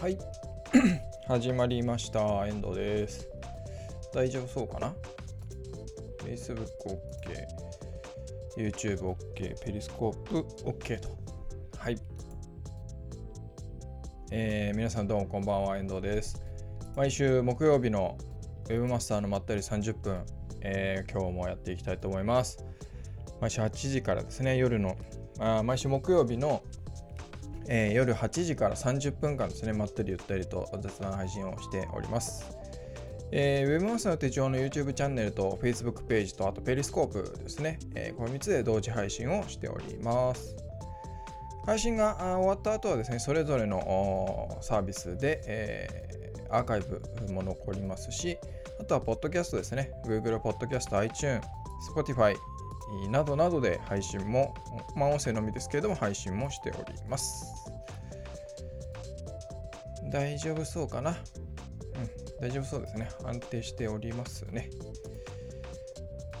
はい。始まりました。遠藤です。大丈夫そうかな？Facebook OK YouTube OK ペリスコープ OK と。はい。えー、皆さんどうもこんばんは。遠藤です。毎週木曜日の Webmaster のまったり30分、えー、今日もやっていきたいと思います。毎週8時からですね。夜のあ毎週木曜日のえー、夜8時から30分間ですね、まったりゆったりと雑談配信をしております。えー、ウェブマスターの手帳の YouTube チャンネルと Facebook ページとあとペリスコープですね、えー、この3つで同時配信をしております。配信が終わった後はですね、それぞれのサービスで、えー、アーカイブも残りますし、あとはポッドキャストですね、Google Podcast、iTunes、Spotify、などなどで配信も、まあ、音声のみですけれども配信もしております。大丈夫そうかな？うん、大丈夫そうですね。安定しておりますね。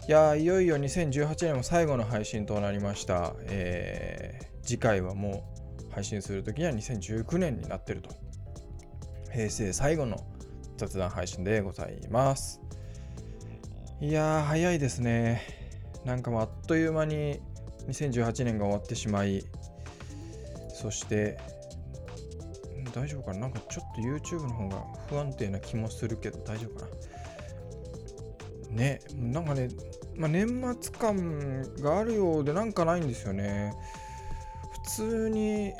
いやいよいよ2018年も最後の配信となりました。えー、次回はもう配信するときには2019年になってると。平成最後の雑談配信でございます。いやー、早いですね。なんかもうあっという間に2018年が終わってしまい、そして、大丈夫かな？なんかちょっと YouTube の方が不安定な気もするけど大丈夫かな？ね、なんかね、まあ、年末感があるようでなんかないんですよね。普通に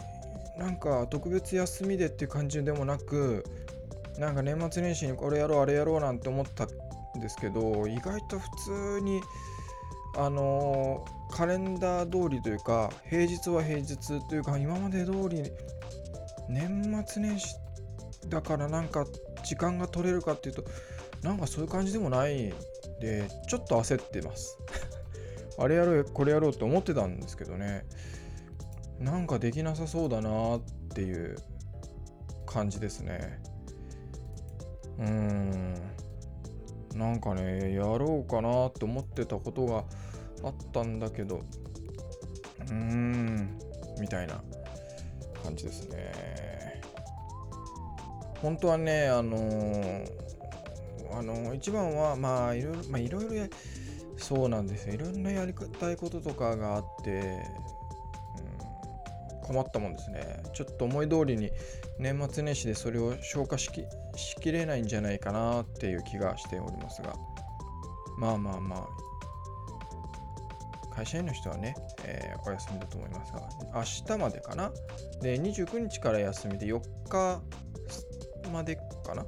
なんか特別休みでっていう感じでもなく、なんか年末年始にこれやろうあれやろうなんて思ったんですけど、意外と普通にあのー、カレンダー通りというか平日は平日というか今まで通り年末年始だからなんか時間が取れるかっていうとなんかそういう感じでもないでちょっと焦ってます。あれやろうこれやろうって思ってたんですけどね。なんかできなさそうだなっていう感じですね。うーん。なんかねやろうかなって思ってたことがあったんだけどうーんみたいな感じですね。本当はねあのー、あのー、一番はまあいろいろまあいろいろそうなんですよ。いろんなやりたいこととかがあって、困ったもんですね。ちょっと思い通りに年末年始でそれを消化しきれないんじゃないかなっていう気がしておりますが。まあまあまあ会社員の人はね、えー、お休みだと思いますが、明日までかな？で、29日から休みで4日までかな ?4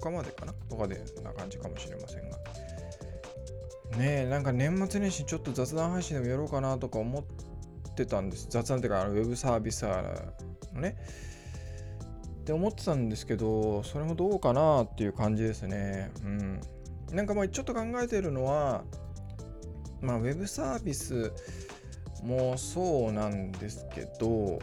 日までかな？とかでな感じかもしれませんが。ねえ、なんか年末年始ちょっと雑談配信でもやろうかなとか思ってたんです。雑談っていうか、あのウェブサービスのね。って思ってたんですけど、それもどうかなっていう感じですね。うん。なんかまあちょっと考えてるのは、まあ、ウェブサービスもそうなんですけど、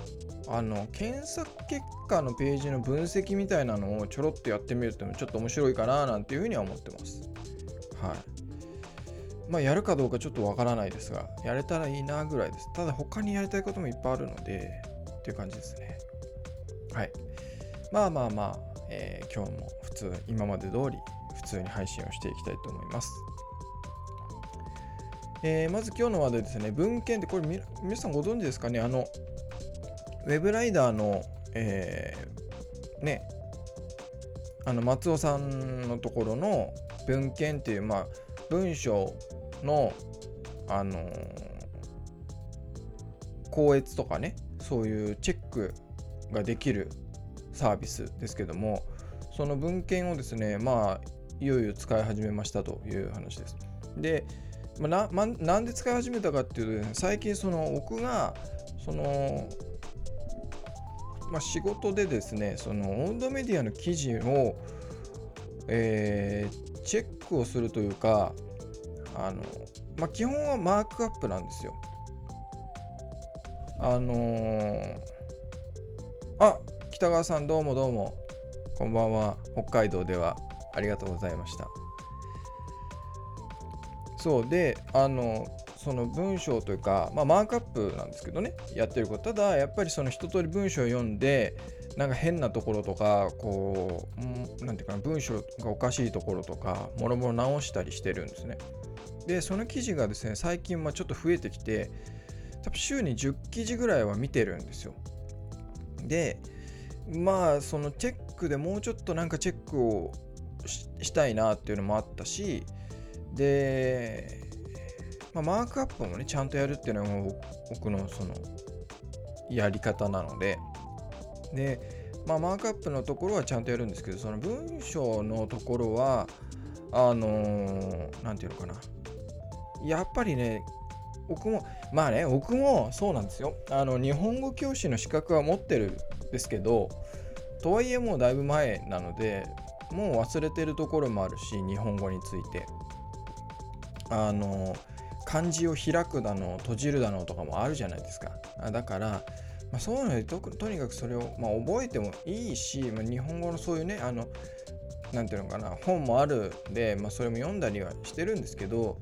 あの、検索結果のページの分析みたいなのをちょろっとやってみるってもちょっと面白いかななんていうふうには思ってます。はい。まあ、やるかどうかちょっとわからないですが、やれたらいいなぐらいです。ただ、他にやりたいこともいっぱいあるので、っていう感じですね。はい。まあまあまあ、えー、今日も普通、今まで通り普通に配信をしていきたいと思います。えー、まず今日の話題ですね、文献ってこれ皆さんご存知ですかね？あの、ウェブライダーの、えー、ね、あの松尾さんのところの文献っていう、まあ、文章の、あのー、校閲とかね、そういうチェックができるサービスですけども、その文献をですね、まあ、いよいよ使い始めましたという話です。で、まなまなんで使い始めたかっていうと、ね、最近その僕がその、まあ、仕事でですねそのオンドメディアの記事を、えー、チェックをするというかあの、まあ、基本はマークアップなんですよ。あのー、あ北川さんどうもどうもこんばんは北海道ではありがとうございました。そうであのその文章というか、まあ、マークアップなんですけどねやってること。ただやっぱりその一通り文章を読んでなんか変なところとかこう何て言うかな文章がおかしいところとかもろもろ直したりしてるんですね。でその記事がですね最近まちょっと増えてきて多分週に10記事ぐらいは見てるんですよ。でまあそのチェックでもうちょっとなんかチェックをしたいなっていうのもあったしで、まあ、マークアップもねちゃんとやるっていうのが僕のそのやり方なので。で、まあ、マークアップのところはちゃんとやるんですけどその文章のところはあの何、ー、て言うのかな。やっぱりね僕もまあね僕もそうなんですよ。あの日本語教師の資格は持ってるんですけどとはいえもうだいぶ前なのでもう忘れてるところもあるし日本語について。あの漢字を開くだの閉じるだのとかもあるじゃないですか。だから、まあ、そういうのでととにかくそれを、まあ、覚えてもいいし、まあ、日本語のそういうねあのなんていうのかな本もあるんで、まあ、それも読んだりはしてるんですけど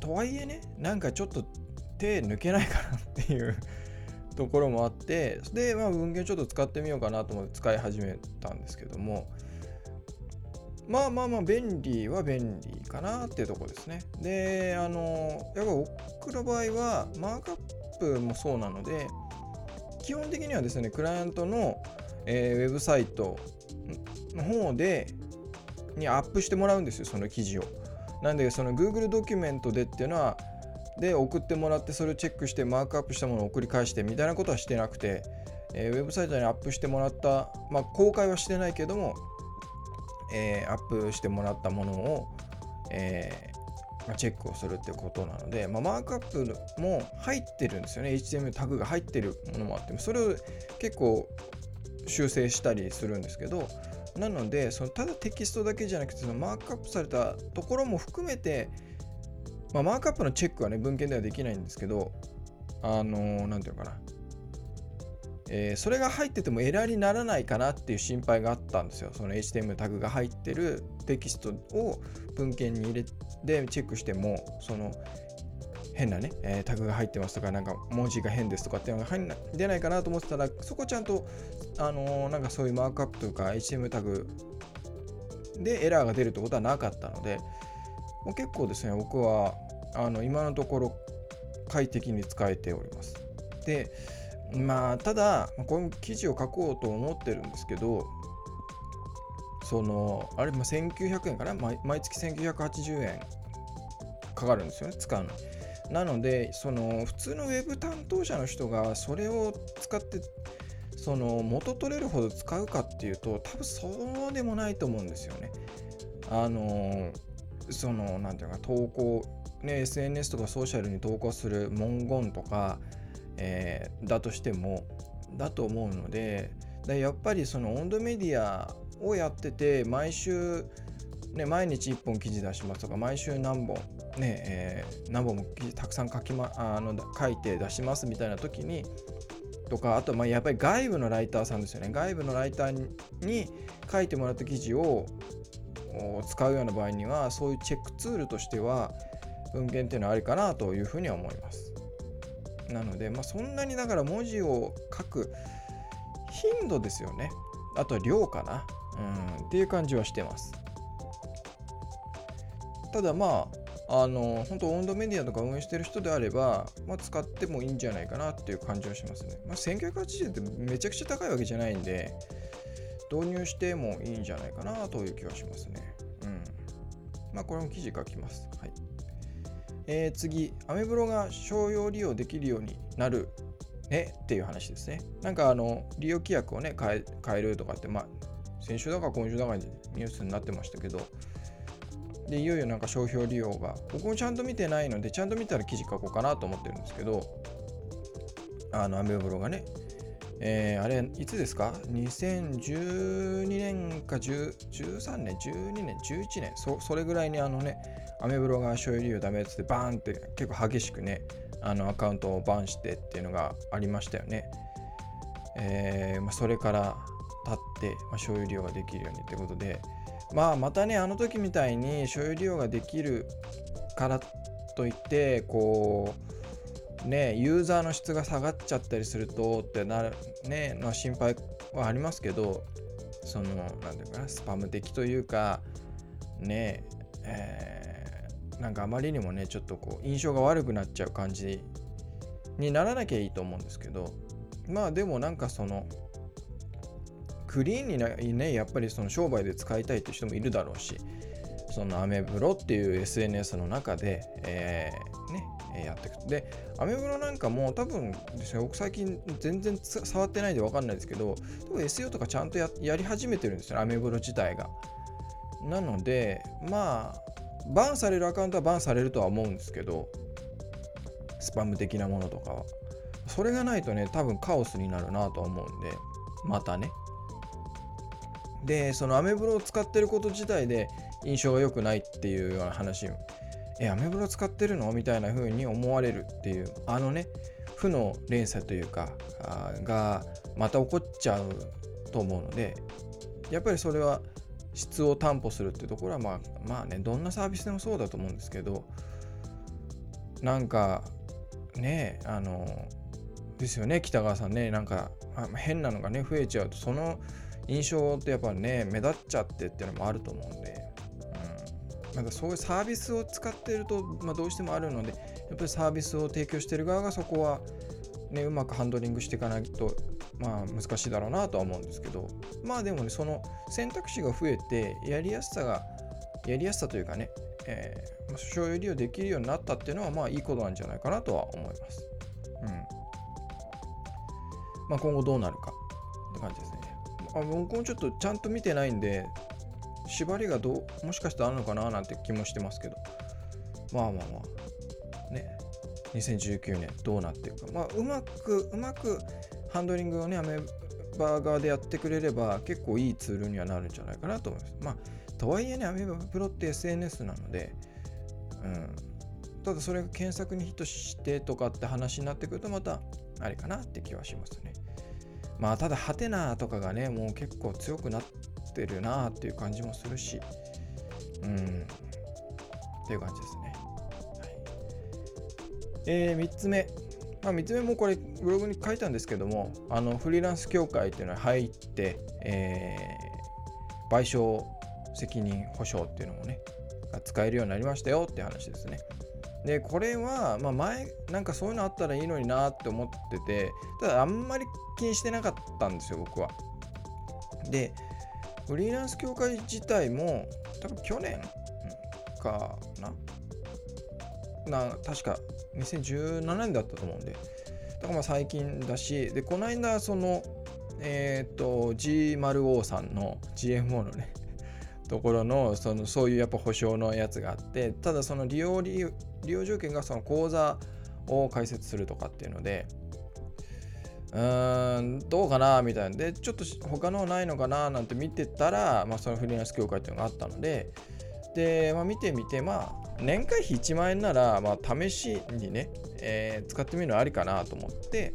とはいえねなんかちょっと手抜けないかなっていう ところもあってで、まあ、文献ちょっと使ってみようかなと思って使い始めたんですけどもまあまあまあ便利は便利かなっていうところですね。であのやっぱ僕の場合はマークアップもそうなので基本的にはですねクライアントの、えー、ウェブサイトの方でにアップしてもらうんですよその記事を。なんでその Google ドキュメントでっていうのはで送ってもらってそれをチェックしてマークアップしたものを送り返してみたいなことはしてなくて、えー、ウェブサイトにアップしてもらった、まあ、公開はしてないけども、えー、アップしてもらったものを、えーまあ、チェックをするってことなので、まあ、マークアップも入ってるんですよね HTML タグが入ってるものもあってそれを結構修正したりするんですけどなのでそのただテキストだけじゃなくてそのマークアップされたところも含めてまあ、マークアップのチェックはね、文献ではできないんですけど、あのー、ていうのかな。えー、それが入っててもエラーにならないかなっていう心配があったんですよ。その HTML タグが入ってるテキストを文献に入れてチェックしても、その変なね、えー、タグが入ってますとか、なんか文字が変ですとかっていうのが入んな出ないかなと思ってたら、そこちゃんと、あのー、なんかそういうマークアップとか HTML タグでエラーが出るってことはなかったので、もう結構ですね、僕はあの今のところ快適に使えております。で、まあ、ただ、この記事を書こうと思ってるんですけど、その、あれ、まあ、1900円かな？毎月1980円かかるんですよね、使うの。なので、その、普通のウェブ担当者の人がそれを使って、その元取れるほど使うかっていうと多分そうでもないと思うんですよね。あのその何て言うか投稿ね SNS とかソーシャルに投稿する文言とか、えー、だとしてもだと思うのででやっぱりその温度メディアをやってて毎週ね、毎日1本記事出しますとか毎週何本、ねえー、何本も記事たくさん書き、ま、あの書いて出しますみたいな時にとかあとまあやっぱり外部のライターさんですよね外部のライターに書いてもらった記事を使うような場合にはそういうチェックツールとしては文献っていうのはありかなというふうには思います。なので、まあ、そんなにだから文字を書く頻度ですよね。あとは量かな。うん、っていう感じはしてます。ただまあ、あの、本当温度メディアとか運営してる人であれば、まあ、使ってもいいんじゃないかなっていう感じはしますね。まあ、1980ってめちゃくちゃ高いわけじゃないんで、導入してもいいんじゃないかなという気はしますね。うん。まあ、これも記事書きます。はい。えー、次、アメブロが商用利用できるようになるねっていう話ですね。なんかあの、利用規約をね、変え変えるとかって、まあ、先週だか今週だかにニュースになってましたけど、で、いよいよなんか商標利用が、僕もちゃんと見てないので、ちゃんと見たら記事書こうかなと思ってるんですけど、あの、アメブロがね、えー、あれ、いつですか ?2012 年か13年、12年、11年、そそれぐらいにあのね、アメブロが所有理由ダメってバーンって結構激しくね、あのアカウントをバンしてっていうのがありましたよね。えー、まあ、それから経って、まあ、所有利用ができるようにってことで、まあまたね、あの時みたいに所有利用ができるからといってこうねユーザーの質が下がっちゃったりするとってなるねの心配はありますけどその何ていうかなスパム的というかねえー、なんかあまりにもねちょっとこう印象が悪くなっちゃう感じにならなきゃいいと思うんですけどまあでもなんかそのクリーンにねやっぱりその商売で使いたいって人もいるだろうしそのアメブロっていう SNS の中で、えー、ねやっていく。でアメブロなんかも多分ですね僕最近全然触ってないんで分かんないですけど多分 SEO とかちゃんとやり始めてるんですよアメブロ自体が。なのでまあバンされるアカウントはバンされるとは思うんですけどスパム的なものとかは。それがないとね多分カオスになるなと思うんでまたね。でそのアメブロを使ってること自体で印象が良くないっていうような話えアメブロ使ってるの？みたいな風に思われるっていうあのね負の連鎖というかがまた起こっちゃうと思うのでやっぱりそれは質を担保するっていうところはまあまあねどんなサービスでもそうだと思うんですけどなんかねあのですよね北川さんねなんか変なのがね増えちゃうとその印象ってやっぱね目立っちゃってっていうのもあると思うんで、うん、まだそういうサービスを使っていると、まあ、どうしてもあるのでやっぱりサービスを提供している側がそこはねうまくハンドリングしていかないとまあ難しいだろうなとは思うんですけどまあでもねその選択肢が増えてやりやすさがやりやすさというかね、えー、所有利用できるようになったっていうのはまあいいことなんじゃないかなとは思います。うん。まあ今後どうなるかって感じですね。あ僕もちょっとちゃんと見てないんで縛りがどうもしかしたらあるのかななんて気もしてますけど。まあまあまあ。ね。2019年どうなっていくか。まあうまくうまくハンドリングをねアメバー側でやってくれれば結構いいツールにはなるんじゃないかなと思います。まあとはいえねアメバプロって SNS なのでうん。ただそれが検索にヒットしてとかって話になってくるとまたあれかなって気はしますね。まあただハテナとかがねもう結構強くなってるなっていう感じもするし。うん。っていう感じですね、はい。えー、3つ目。まあ、3つ目もこれブログに書いたんですけどもあのフリーランス協会っていうのに入って、えー、賠償責任保証っていうのもねが使えるようになりましたよって話ですね。でこれは、まあ、前なんかそういうのあったらいいのになって思っててただあんまり気にしてなかったんですよ僕は。でフリーランス協会自体も多分去年かなな確か2017年だったと思うんでだからまあ最近だしでこの間そのえっ、ー、と G0O さんの GMO のね ところのそのそういうやっぱ保証のやつがあってただその利用利用条件がその口座を開設するとかっていうのでうーんどうかなみたいな。でちょっと他のないのかななんて見てたら、まあ、そのフリーランス協会っていうのがあったので。で、まあ、見てみてまあ年会費1万円なら、まあ、試しにね、えー、使ってみるのありかなと思って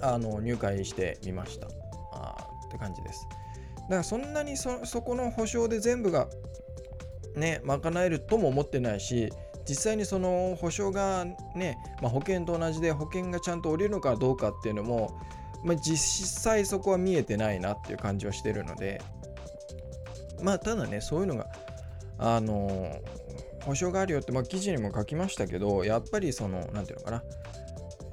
あの入会してみました。あって感じです。だからそんなにそそこの保証で全部がね賄えるとも思ってないし実際にその保証がね、まあ、保険と同じで保険がちゃんと下りるのかどうかっていうのも、まあ、実際そこは見えてないなっていう感じはしてるのでまあただねそういうのがあの保証があるよって、まあ、記事にも書きましたけどやっぱりその何ていうのかな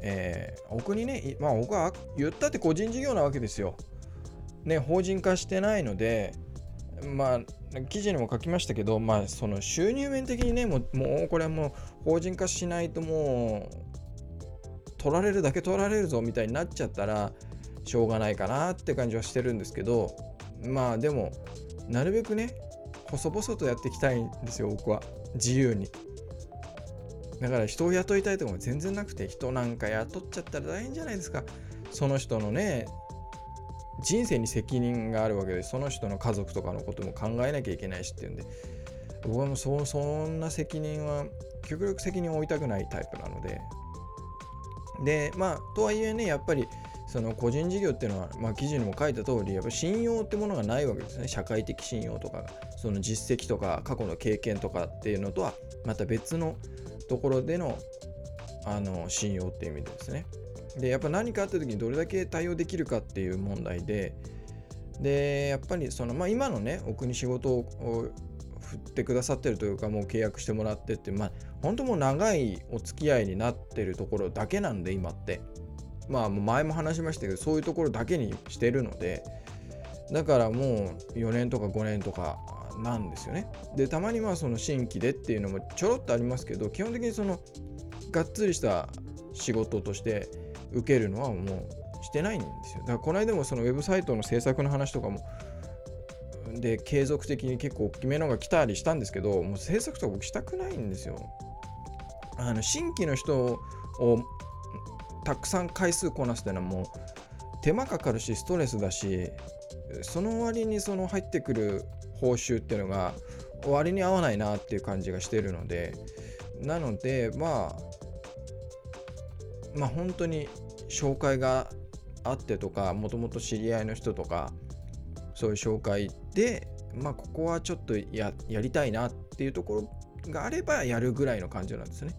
えー、僕にね、まあ僕は言ったって個人事業なわけですよ。ね、法人化してないので、まあ、記事にも書きましたけど、まあ、その収入面的にね、もうもうこれはもう法人化しないともう取られるだけ取られるぞみたいになっちゃったらしょうがないかなって感じはしてるんですけど、まあでも、なるべくね、細々とやっていきたいんですよ、僕は。自由に。だから人を雇いたいとかも全然なくて、人なんか雇っちゃったら大変じゃないですか。その人のね、人生に責任があるわけでその人の家族とかのことも考えなきゃいけないしっていうんで僕はもうそそんな責任は極力責任を負いたくないタイプなので。でまあとはいえねやっぱりその個人事業っていうのは、まあ、記事にも書いた通りやっぱ信用ってものがないわけですね。社会的信用とかその実績とか過去の経験とかっていうのとはまた別のところでのあの信用っていう意味でですね。でやっぱ何かあった時にどれだけ対応できるかっていう問題ででやっぱりその、まあ、今のね奥に仕事を振ってくださってるというかもう契約してもらってってまあ本当もう長いお付き合いになってるところだけなんで今って。まあ前も話しましたけどそういうところだけにしてるのでだからもう4年とか5年とかなんですよね。でたまにまあその新規でっていうのもちょろっとありますけど基本的にそのがっつりした仕事として受けるのはもうしてないんですよ。だからこの間もそのウェブサイトの制作の話とかもで継続的に結構大きめのが来たりしたんですけどもう制作とか僕したくないんですよ。あの新規の人をたくさん回数こなすっていうのはもう手間かかるしストレスだしその割にその入ってくる報酬っていうのが割に合わないなっていう感じがしてるのでなのでまあまあ本当に紹介があってとかもともと知り合いの人とかそういう紹介でまあここはちょっとやりたいなっていうところがあればやるぐらいの感じなんですね。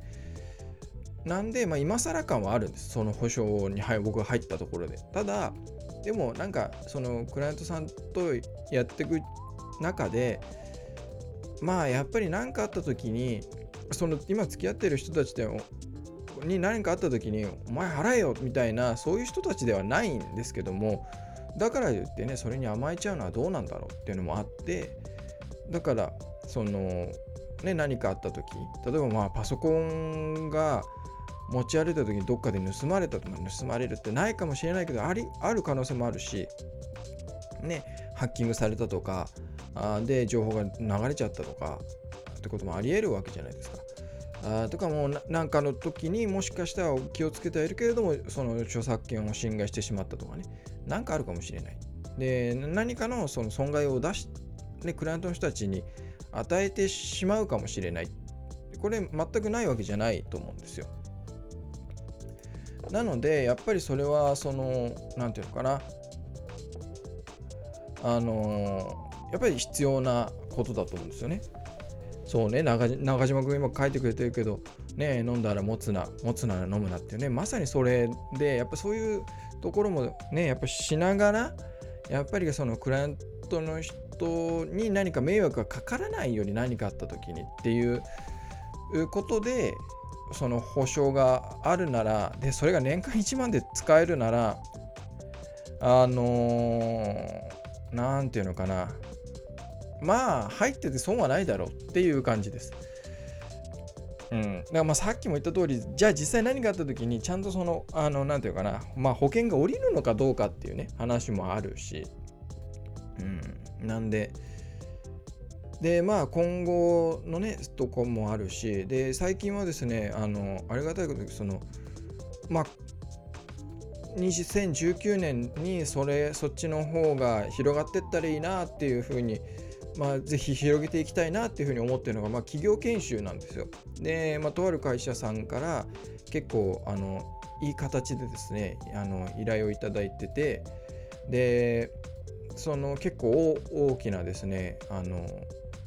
なんで、まあ、今更感はあるんです。その保証に、はい、僕が入ったところで。ただ、でもなんか、そのクライアントさんとやっていく中で、まあやっぱり何かあった時に、その今付き合ってる人たちでもに何かあった時にお前払えよみたいなそういう人たちではないんですけどもだから言ってねそれに甘えちゃうのはどうなんだろうっていうのもあってだからそのね何かあった時例えばまあパソコンが持ち歩いた時にどっかで盗まれたとか盗まれるってないかもしれないけどありある可能性もあるしねハッキングされたとかあで情報が流れちゃったとかってこともありえるわけじゃないですか。あとかもう何かの時にもしかしたら気をつけてはいるけれどもその著作権を侵害してしまったとかね。何かあるかもしれない。で何かのその損害を出し、ね、クライアントの人たちに与えてしまうかもしれない。これ全くないわけじゃないと思うんですよ。なのでやっぱりそれはその何て言うのかな。あのやっぱり必要なことだと思うんですよね。そうね中島君今書いてくれてるけどね飲んだら持つな持つなら飲むなっていうねまさにそれでやっぱそういうところもねやっぱしながらやっぱりそのクライアントの人に何か迷惑がかからないように何かあった時にっていうことでその保証があるならでそれが年間1万で使えるならあの何、ー、て言うのかなまあ入ってて損はないだろうっていう感じです。うん、だからまあさっきも言った通りじゃあ実際何があった時にちゃんとそのあの何て言うかなまあ保険が下りるのかどうかっていうね話もあるし、うん、なんででまあ今後のねとこもあるしで最近はですねあのありがたいことにそのまあ2019年にそれそっちの方が広がってったらいいなっていうふうにまあ、ぜひ広げていきたいなっていうふうに思ってるのが、まあ、企業研修なんですよ。で、まあ、とある会社さんから結構あのいい形でですねあの依頼をいただいててでその結構大きなですねあの、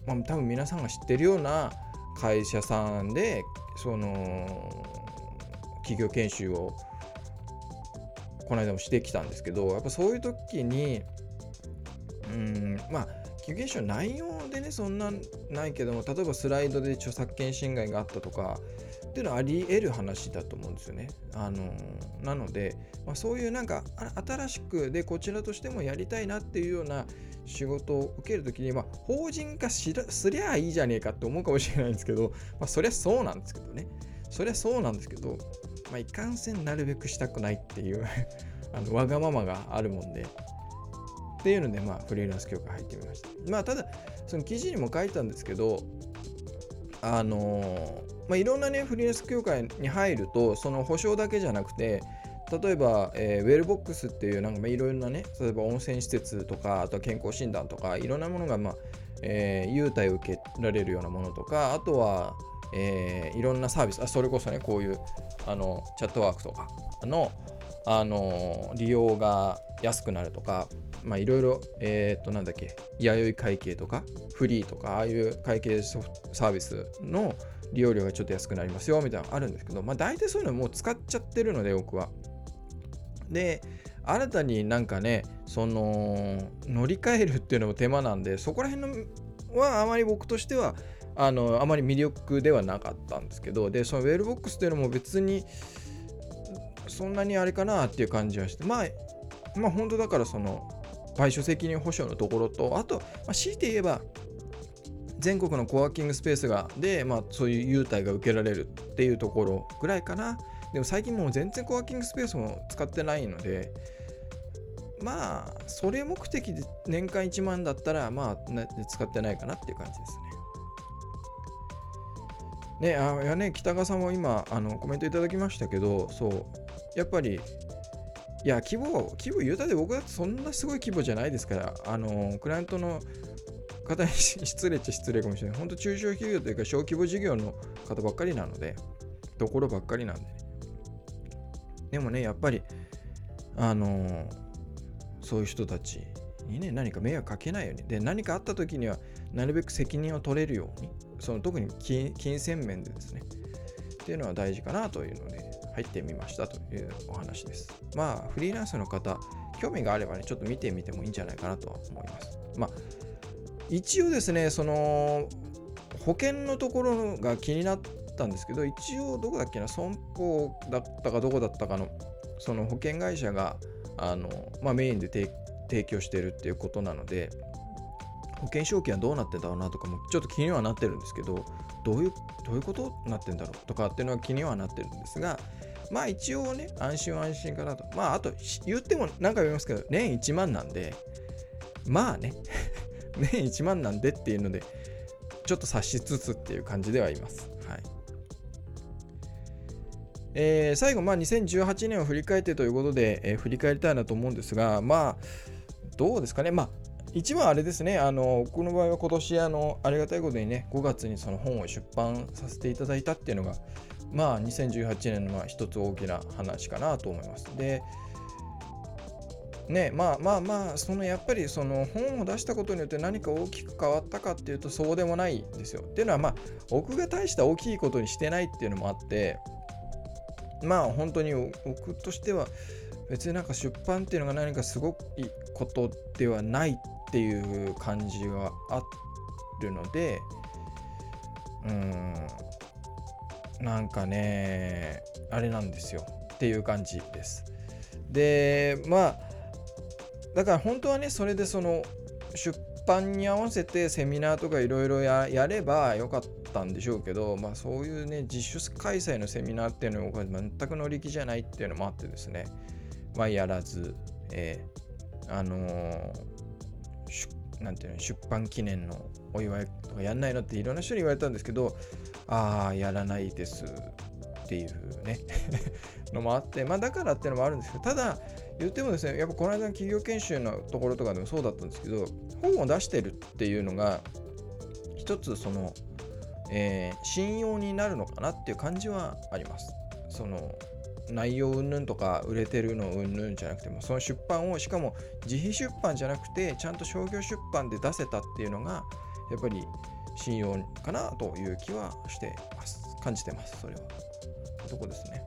まあ、多分皆さんが知ってるような会社さんでその企業研修をこの間もしてきたんですけどやっぱそういう時にうんまあ休憩所内容でねそんなないけども例えばスライドで著作権侵害があったとかっていうのはあり得る話だと思うんですよね。あのなので、まあ、そういうなんか新しくでこちらとしてもやりたいなっていうような仕事を受けるときに、まあ、法人化しすりゃいいじゃねえかって思うかもしれないんですけど、まあ、そりゃそうなんですけどね。そりゃそうなんですけど、まあ、いかんせんなるべくしたくないっていう あのわがままがあるもんで、っていうので、まあ、フリーランス協会入ってみました。まあ、ただ、その記事にも書いたんですけど、あのまあ、いろんなね、フリーランス協会に入ると、その保証だけじゃなくて、例えば、えー、ウェルボックスっていうなんかまあいろいろなね、例えば温泉施設とか、あとは健康診断とか、いろんなものが、まあえー、優待を受けられるようなものとか、あとは、えー、いろんなサービスあ、それこそね、こういうあのチャットワークとかの、あの利用が安くなるとかまあいろいろえっ、となんだっけ弥生会計とかフリーとかああいう会計サービスの利用料がちょっと安くなりますよみたいなのあるんですけどまあ大体そういうのもう使っちゃってるので僕は。で新たになんかねその乗り換えるっていうのも手間なんでそこら辺のはあまり僕としてはあのあまり魅力ではなかったんですけどでそのウェルボックスっていうのも別にそんなにあれかなっていう感じはしてまあまあ本当だからその賠償責任保証のところとあと、まあ、強いて言えば全国のコワーキングスペースがで、まあ、そういう優待が受けられるっていうところぐらいかなでも最近もう全然コワーキングスペースも使ってないのでまあそれ目的で年間1万だったらまあ使ってないかなっていう感じですね。ねあやね北川さんも今あのコメントいただきましたけどそうやっぱりいや規模規模言うたで僕だってそんなすごい規模じゃないですからあのクライアントの方に失礼っちゃ失礼かもしれない。本当中小企業というか小規模事業の方ばっかりなのでところばっかりなんで。ねでもねやっぱりあのそういう人たちにね何か迷惑かけないように。で何かあった時にはなるべく責任を取れるように。その特に金銭面でですね。っていうのは大事かなというので。入ってみましたというお話です。まあフリーランスの方興味があればねちょっと見てみてもいいんじゃないかなとは思います。まあ一応ですねその保険のところが気になったんですけど一応どこだっけな損保だったかどこだったかのその保険会社があの、まあ、メインで提供してるっていうことなので保険証券はどうなってんだろうなとかもちょっと気にはなってるんですけどどういうどういうことになってんだろうとかっていうのは気にはなってるんですがまあ一応ね安心は安心かなと。まああと言っても何回も言いますけど年1万なんでまあね 年1万なんでっていうのでちょっと察しつつっていう感じではいます。はい。えー、最後、まあ、2018年を振り返ってということで、えー、振り返りたいなと思うんですが、まあ、どうですかね、まあ、一番あれですね、あのこの場合は今年あの、ありがたいことにね、5月にその本を出版させていただいたっていうのが、まあ、2018年のまあ一つ大きな話かなと思います。で、ね、まあまあまあ、そのやっぱりその本を出したことによって何か大きく変わったかっていうとそうでもないんですよ。っていうのはまあ、僕が大した大きいことにしてないっていうのもあって、まあ本当に僕としては別になんか出版っていうのが何かすごくいいことではないっていう感じがあるのでうんなんかねあれなんですよっていう感じです。でまあだから本当はねそれでその出版に合わせてセミナーとかいろいろやればよかったんでしょうけど、まあ、そういうね自主開催のセミナーっていうのが全く乗り気じゃないっていうのもあってですねまあやらず、えー、あのー、なんていうの出版記念のお祝いとかやんないのっていろんな人に言われたんですけどああやらないですっていうね のもあってまあだからっていうのもあるんですけどただ言ってもですねやっぱこの間の企業研修のところとかでもそうだったんですけど本を出してるっていうのが一つその、えー、信用になるのかなっていう感じはあります。その内容云々とか売れてるの云々じゃなくてもその出版をしかも自費出版じゃなくてちゃんと商業出版で出せたっていうのがやっぱり信用かなという気はしてます感じてますそれはとこですね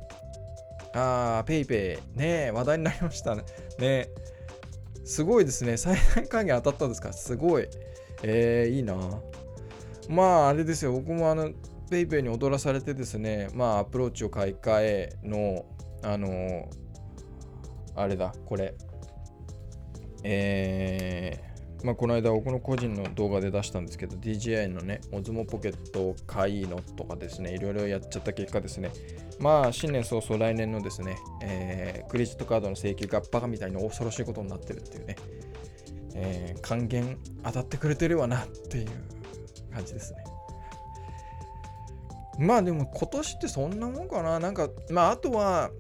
あー、ペイペイ。ね話題になりましたね。ねすごいですね。最大還元当たったんですか？すごい。えー、いいな。まあ、あれですよ。僕もあの、ペイペイに踊らされてですね、まあ、アプローチを買い替えの、あの、あれだ、これ。えー、まあ、この間僕の個人の動画で出したんですけど DJI のね、オズモポケットを買いのとかですね、いろいろやっちゃった結果ですね、まあ、新年早々来年のですね、えー、クレジットカードの請求がバカみたいに恐ろしいことになってるっていうね、えー、還元当たってくれてるわなっていう感じですね。まあでも今年ってそんなもんかな。なんか、まああとは、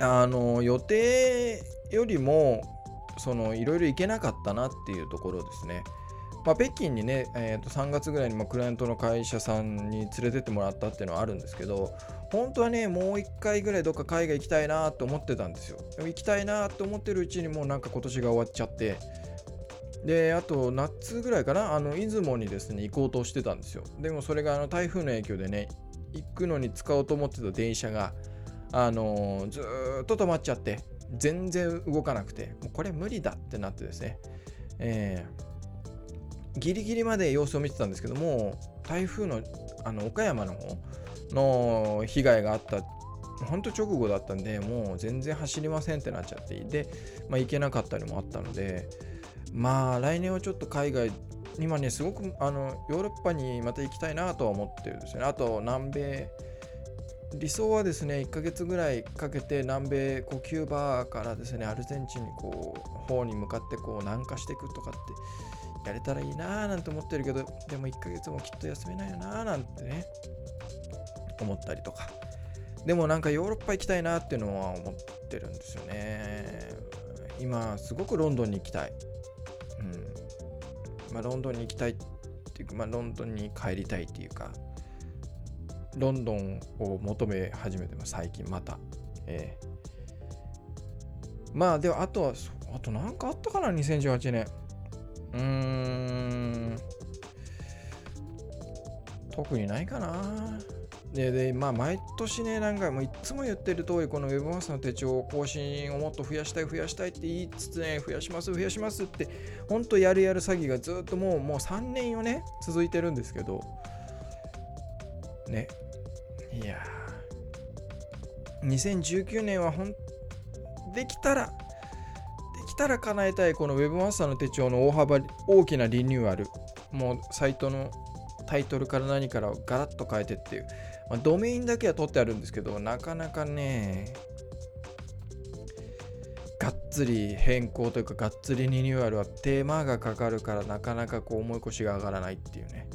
あの、予定よりも、そのいろいろ行けなかったなっていうところですね。まあ、北京にね、えー、と3月ぐらいにもクライアントの会社さんに連れてってもらったっていうのはあるんですけど本当はねもう1回ぐらいどっか海外行きたいなと思ってたんですよ行きたいなと思ってるうちにもうなんか今年が終わっちゃってであと夏ぐらいかなあの出雲にですね行こうとしてたんですよ。でもそれがあの台風の影響でね行くのに使おうと思ってた電車があのー、ずっと止まっちゃって全然動かなくてもうこれ無理だってなってですね、えー、ギリギリまで様子を見てたんですけども台風のあの岡山の方の被害があった本当直後だったんでもう全然走りませんってなっちゃってで、まあ、行けなかったりもあったのでまあ来年はちょっと海外今ねすごくあのヨーロッパにまた行きたいなとは思ってるんですよね。あと南米。理想はですね1ヶ月ぐらいかけて南米こうキューバからですねアルゼンチンにこう方に向かってこう南下していくとかってやれたらいいなーなんて思ってるけどでも1ヶ月もきっと休めないよなーなんてね思ったりとか。でもなんかヨーロッパ行きたいなっていうのは思ってるんですよね。今すごくロンドンに行きたい。まあロンドンに行きたいっていうかまあロンドンに帰りたいっていうかロンドンを求め始めてます最近また、えー、まあではあとはあと何かあったかな2018年うーん。特にないかな。ででまあ毎年ねなんかもういつも言ってる通りこの Webmaster の手帳更新をもっと増やしたい増やしたいって言いつつね増やします増やしますってほんとやるやる詐欺がずっともうもう3年よね続いてるんですけど。ね。いや2019年はほんできたらできたら叶えたいこの Webmaster の手帳の大幅大きなリニューアル。もうサイトのタイトルから何からガラッと変えてっていう、まあ、ドメインだけは取ってあるんですけどなかなかねがっつり変更というかがっつりリニューアルは手間がかかるからなかなかこう重い腰が上がらないっていうね、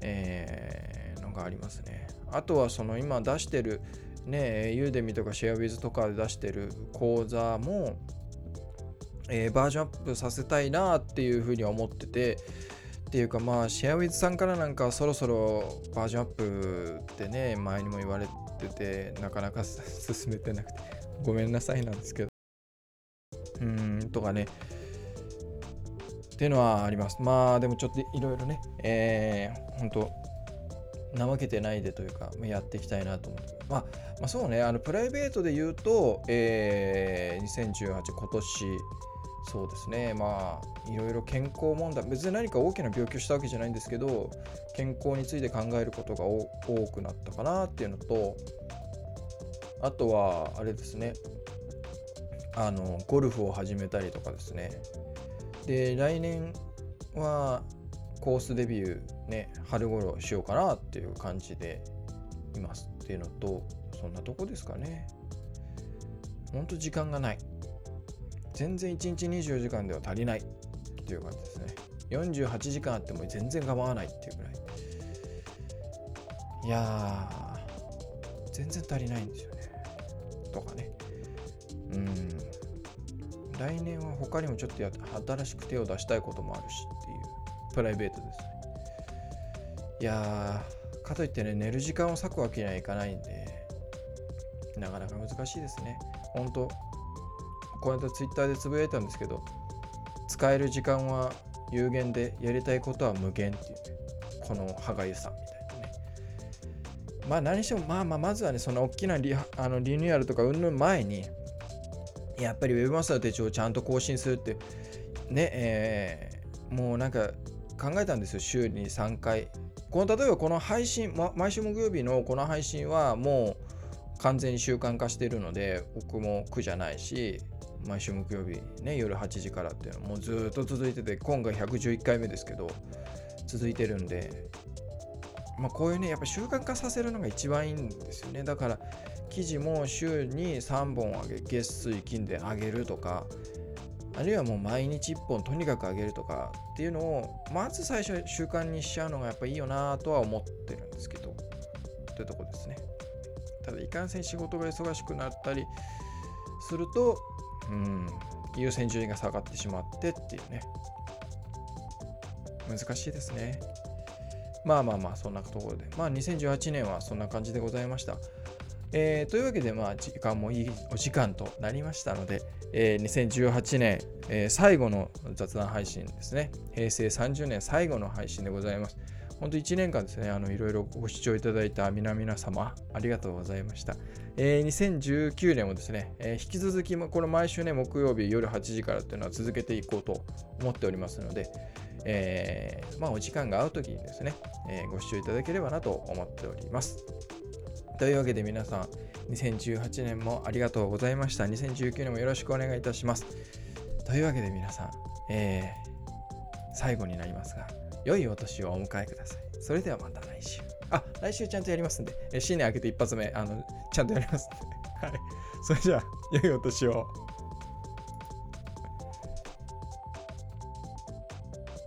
えー、のがありますね。あとはその今出してるね、ユーデミとかシェアウィズとかで出してる講座も、えー、バージョンアップさせたいなっていうふうに思ってて、っていうかまあシェアウィズさんからなんかそろそろバージョンアップってね、前にも言われてて、なかなか進めてなくて、ごめんなさいなんですけど。うん、とかね。っていうのはあります。まあでもちょっといろいろね、えー、本当怠けてないでというか、やっていきたいなと思って。まあ、まあ、そうね、あのプライベートで言うと、えー、2018、今年、そうですね、まあ、いろいろ健康問題、別に何か大きな病気をしたわけじゃないんですけど、健康について考えることが多くなったかなっていうのと、あとは、あれですね、あの、ゴルフを始めたりとかですね。で、来年は、コースデビューね、春頃しようかなっていう感じでいますっていうのと、そんなとこですかね。ほんと時間がない。全然1日24時間では足りないっていう感じですね。48時間あっても全然構わないっていうぐらい。いやー、全然足りないんですよね。とかね。うん。来年は他にもちょっとや新しく手を出したいこともあるしっていうプライベートですね。いやー、かといってね、寝る時間を割くわけにはいかないんで、なかなか難しいですね。本当この間ツイッターでつぶやいたんですけど、使える時間は有限で、やりたいことは無限っていうね、この歯がゆさみたいなね。まあ何しても、まあまあ、まずはね、その大きなリあのリニューアルとかうんぬん前に、やっぱり Webmaster 手帳をちゃんと更新するって、ね、えー、もうなんか考えたんですよ、週に3回。この例えばこの配信、ま、毎週木曜日のこの配信はもう完全に習慣化しているので、僕も苦じゃないし、毎週木曜日ね、夜8時からっていうのもうずっと続いてて、今回111回目ですけど、続いてるんで、まあ、こういうね、やっぱ習慣化させるのが一番いいんですよね。だから、記事も週に3本上げ、月水金で上げるとか、あるいはもう毎日1本とにかく上げるとかっていうのをまず最初習慣にしちゃうのがやっぱいいよなとは思ってるんですけどというとこですねただいかんせん仕事が忙しくなったりするとうん優先順位が下がってしまってっていうね難しいですね。まあまあまあ、そんなところで。まあ、2018年はそんな感じでございました。えー、というわけで、まあ、時間もいいお時間となりましたので、えー、2018年、えー、最後の雑談配信ですね。平成30年最後の配信でございます。本当1年間ですね、あのいろいろご視聴いただいた皆々様、ありがとうございました。えー、2019年もですね、えー、引き続き、この毎週ね、木曜日夜8時からっていうのは続けていこうと思っておりますので、えー、まあ、お時間が合う時にですね、えご視聴いただければなと思っております。というわけで皆さん、2018年もありがとうございました。2019年もよろしくお願いいたします。というわけで皆さん、えー、最後になりますが、良いお年をお迎えください。それではまた来週。あ、来週ちゃんとやりますんで、え新年明けて一発目、あの、ちゃんとやりますんで。はい。それじゃあ、良いお年を。